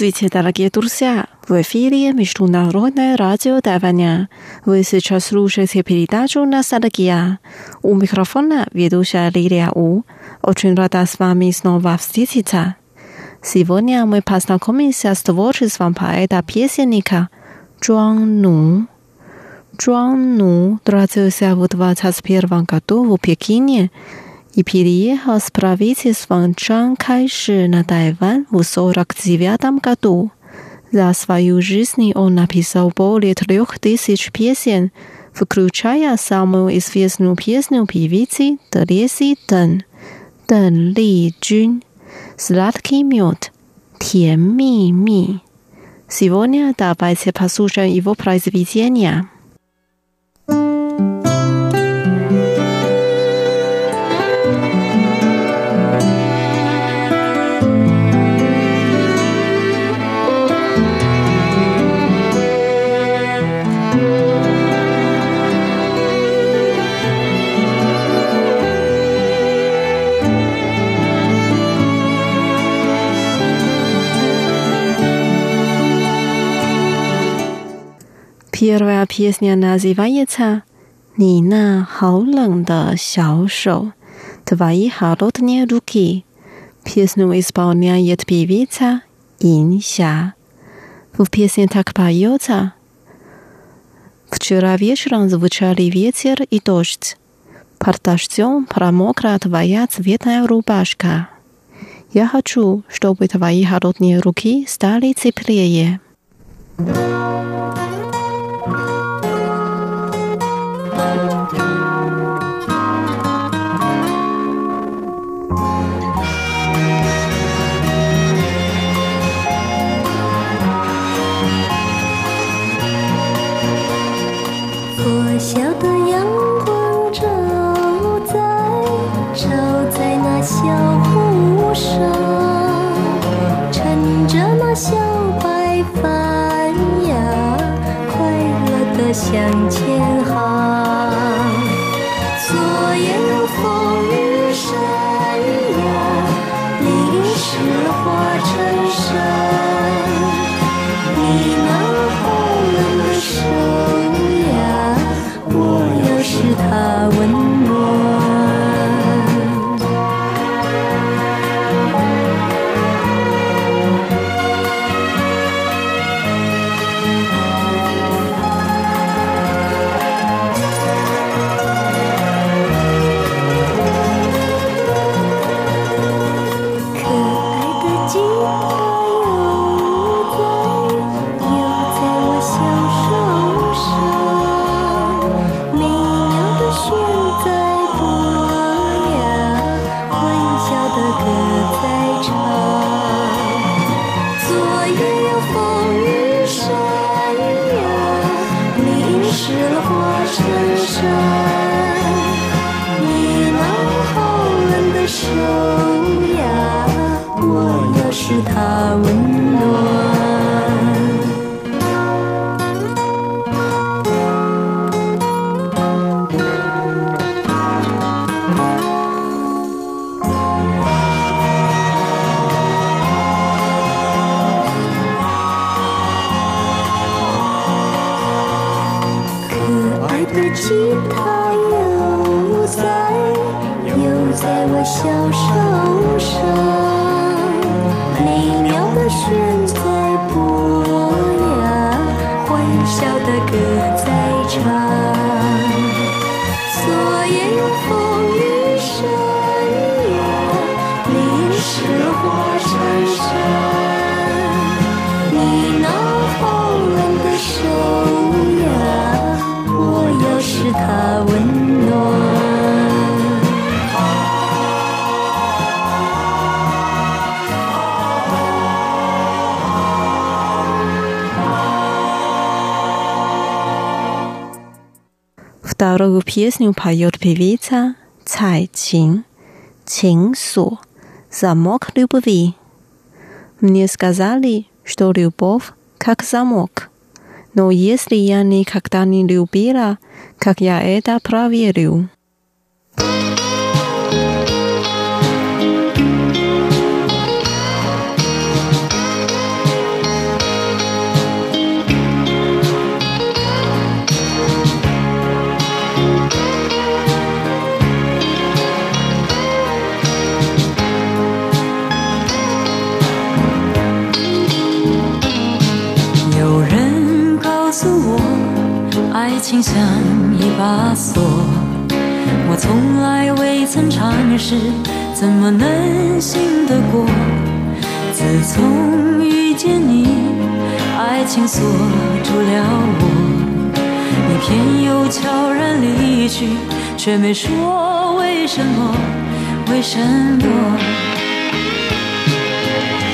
Здравствуйте, дорогие друзья! В эфире Международное радио Тайваня. Вы сейчас слушаете передачу «Ностальгия». У микрофона ведущая Лилия У. Очень рада с вами снова встретиться. Сегодня мы познакомимся с творчеством поэта-песенника Чуан Ну. Чуан Ну родился в 21 году в Пекине и переехал с правительством Чан Кайши на Тайвань в 1949 году. За свою жизнь он написал более трех тысяч песен, включая самую известную песню певицы Терезы Дэн «Дэн Ли Джун» «Сладкий мед», «Тян Ми Ми». Сегодня давайте послушаем его произведения. Первая песня называется «你那好冷的小手» «Твои холодные руки». Песню исполняет певица Инся. В песне так поется Вчера вечером звучали ветер и дождь. Под дождем промокла твоя цветная рубашка. Я хочу, чтобы твои холодные руки стали теплее. 将琴谢。Вторую песню поет певица Цай. Чин Су. Замок любви. Мне сказали, что любовь как замок. Но если я никогда не любила, как я это проверю? 情像一把锁，我从来未曾尝试，怎么能信得过？自从遇见你，爱情锁住了我，你偏又悄然离去，却没说为什么，为什么？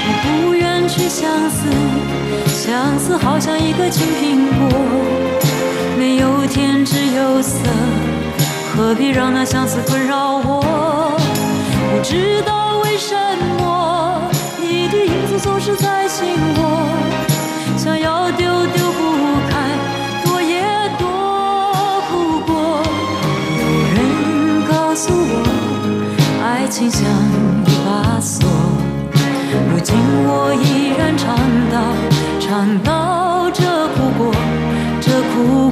我不愿去相思，相思好像一个青苹果。没有天，只有色，何必让那相思困扰我？不知道为什么，你的影子总是在心窝，想要丢丢不开，躲也躲不过。有人告诉我，爱情像一把锁，如今我依然唱到，唱到这苦过。哭过。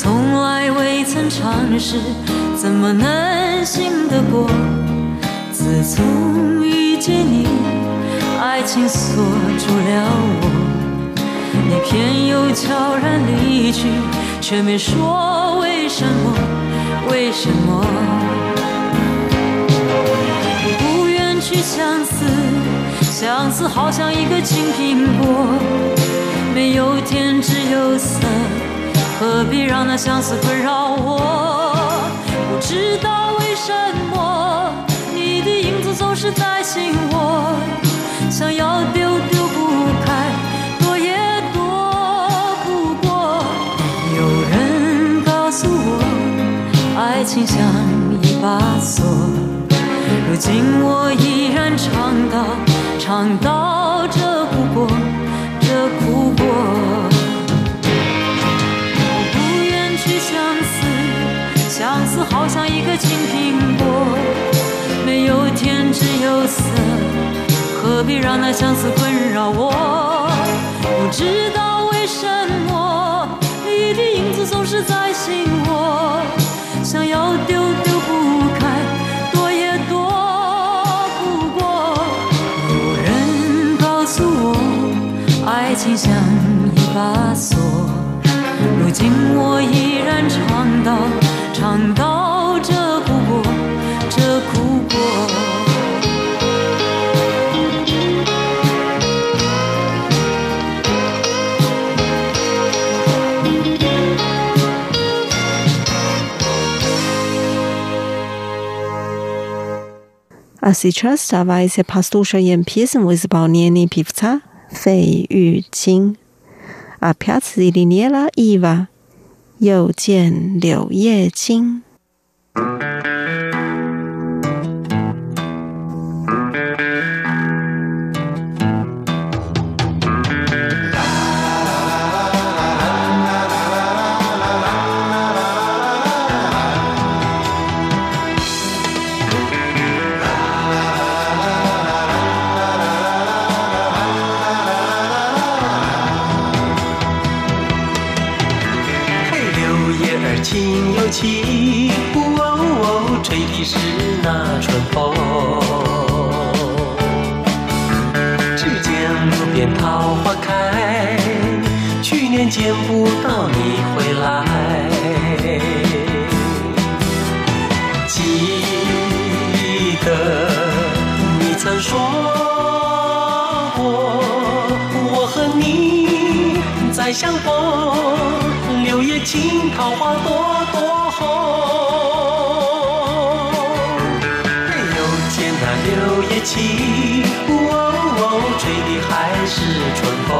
从来未曾尝试，怎么能信得过？自从遇见你，爱情锁住了我，你偏又悄然离去，却没说为什么？为什么？不愿去相思，相思好像一个青苹果。没有天，只有色，何必让那相思困扰我？不知道为什么，你的影子总是在心窝，想要丢丢不开，躲也躲不过。有人告诉我，爱情像一把锁，如今我依然唱到，唱到这不过。的苦过，像一个青苹果，没有甜只有涩，何必让那相思困扰我？不知道为什么，你的影子总是在心窝，想要丢丢不开，躲也躲不过。有人告诉我。爱情像一把锁，如今我依然唱到，唱到啊，是春山外些，怕是都说烟披身，为是报年年，皮肤差。费玉清，啊，飘子离离，年了意吧，又见柳叶青。起，哦哦哦，吹的还是春风。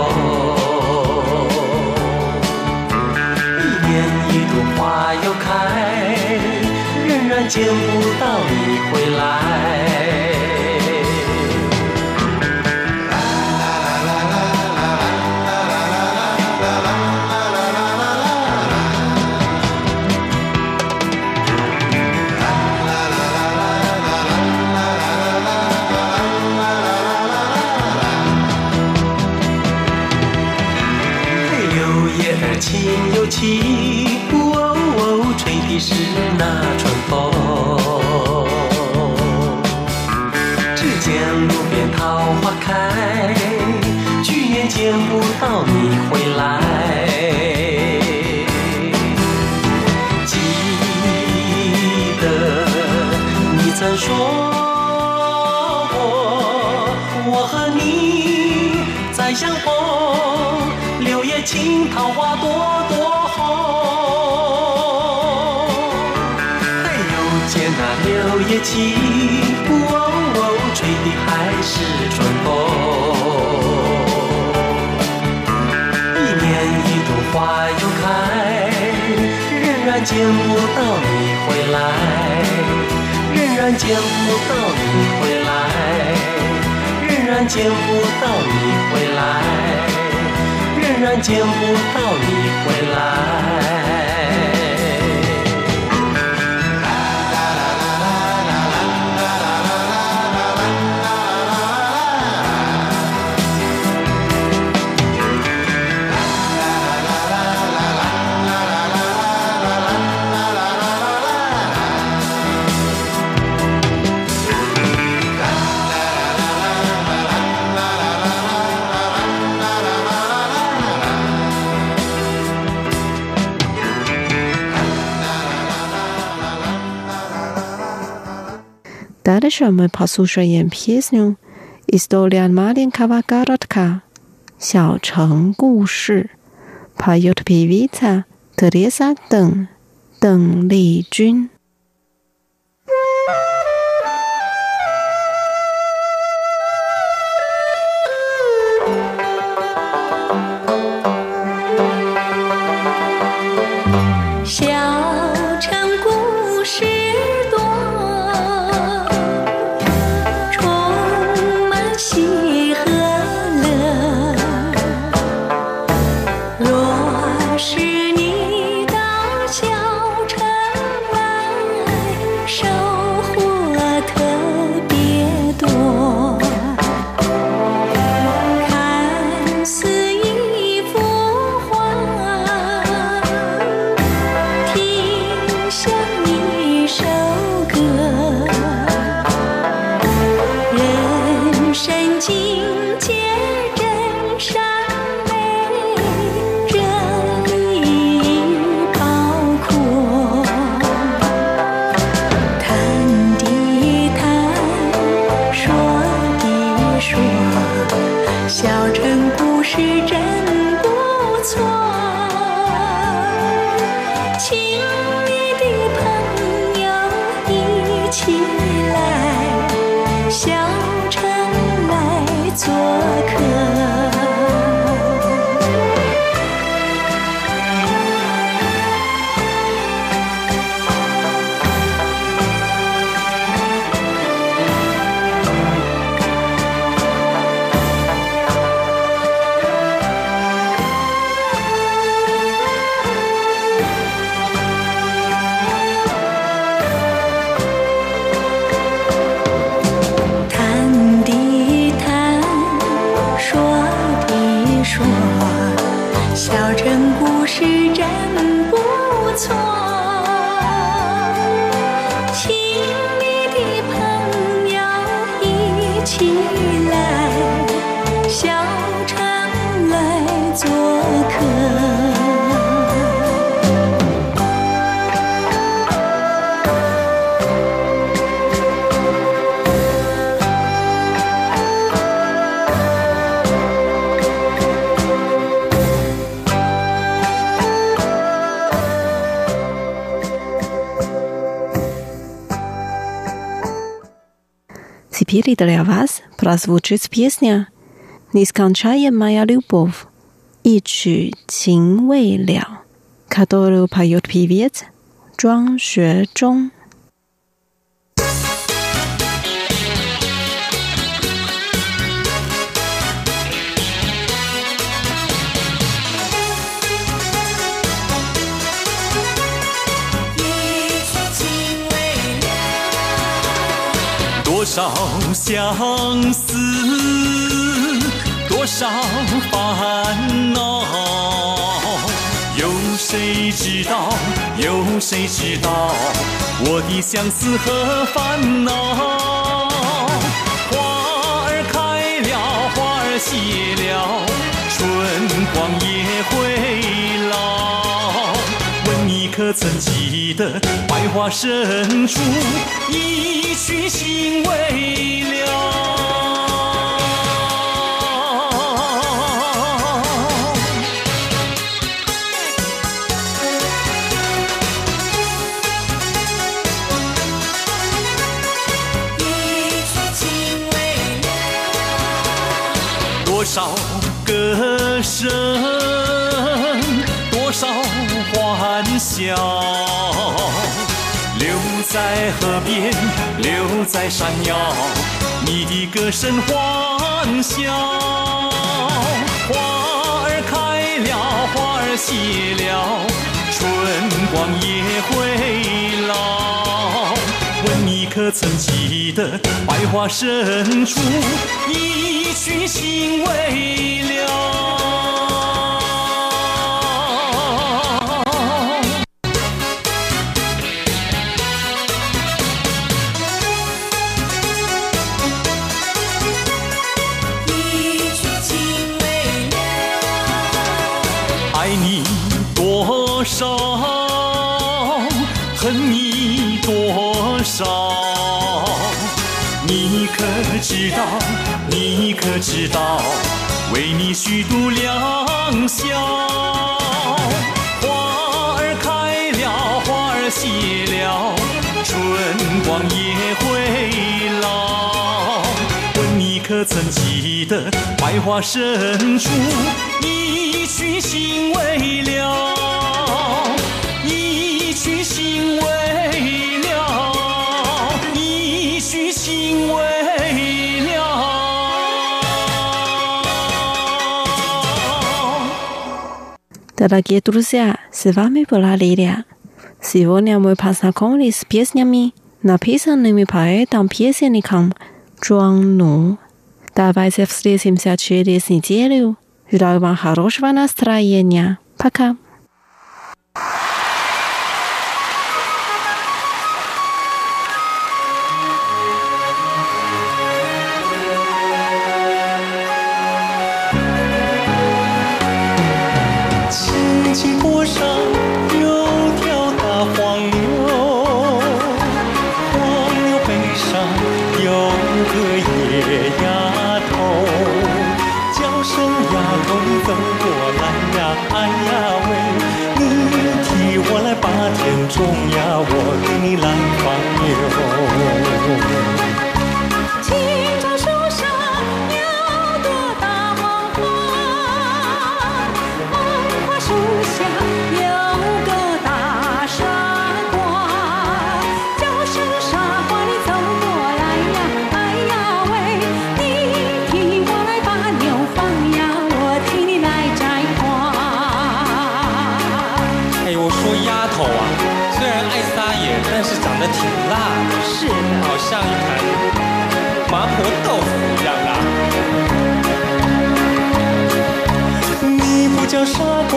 一年一度花又开，仍然见不到你回来。又起，哦哦，吹的是那春风。只见路边桃花开，去年见不到你回来。记得你曾说过，我和你再相逢，六月情，桃花朵朵红。还有见那六月情，哦哦，吹的还是春风。一年一度花又开，仍然见不到你回来，仍然见不到你回来，仍然见不到你回来，依然见不到你回来。Wyszemy posłuszę jem pieśnią Historia Malinkawa Garotka Siał Cheng Guszy Pajot Piewica Teresa Deng Deng Li Jun эфире для вас прозвучит песня «Нескончаемая любовь» и «Чу Цин Вэй Ляо», которую поет певец Чуан Шуэ Чжун. 少相思，多少烦恼，有谁知道？有谁知道我的相思和烦恼？花儿开了，花儿谢了，春光也会老。你可曾记得，百花深处一曲心未了。笑，留在河边，留在山腰，你的歌声欢笑。花儿开了，花儿谢了，春光也会老。问你可曾记得，百花深处一。曲心未了。少。你可知道？你可知道？为你虚度良宵。花儿开了，花儿谢了，春光也会老。问你可曾记得，百花深处一曲心未了，一 Дорогие друзья, с вами была Лилия. Сегодня мы познакомились с песнями, написанными поэтом-песенником Джуан Ну. Давайте встретимся через неделю. Желаю вам хорошего настроения. Пока. 叫傻瓜，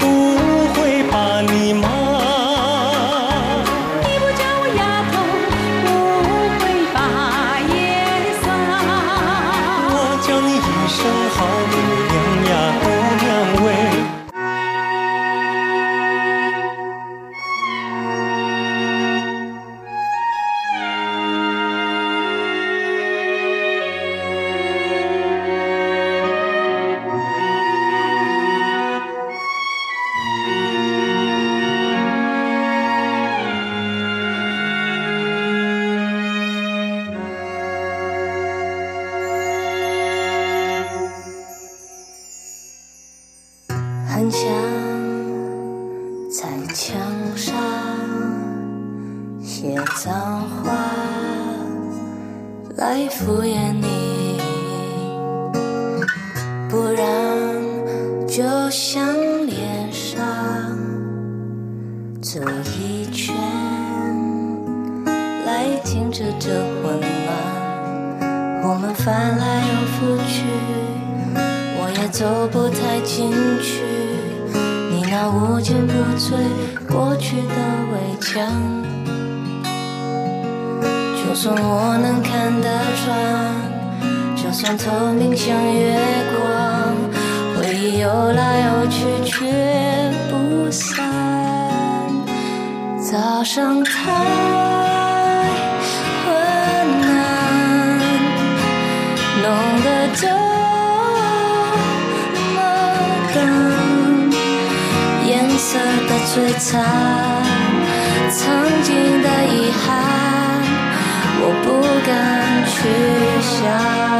不会把你骂。你不叫我丫头，不会把夜洒。我叫你一声好来敷衍你，不然就像脸上走一圈来停止这混乱，我们翻来又覆去。我也走不太进去。你那无坚不摧过去的围墙。就算我能看得穿，就算透明像月光，回忆游来游去却不散。早上太昏暗，弄得这么淡，颜色的璀璨，曾经的遗憾，我不敢去想。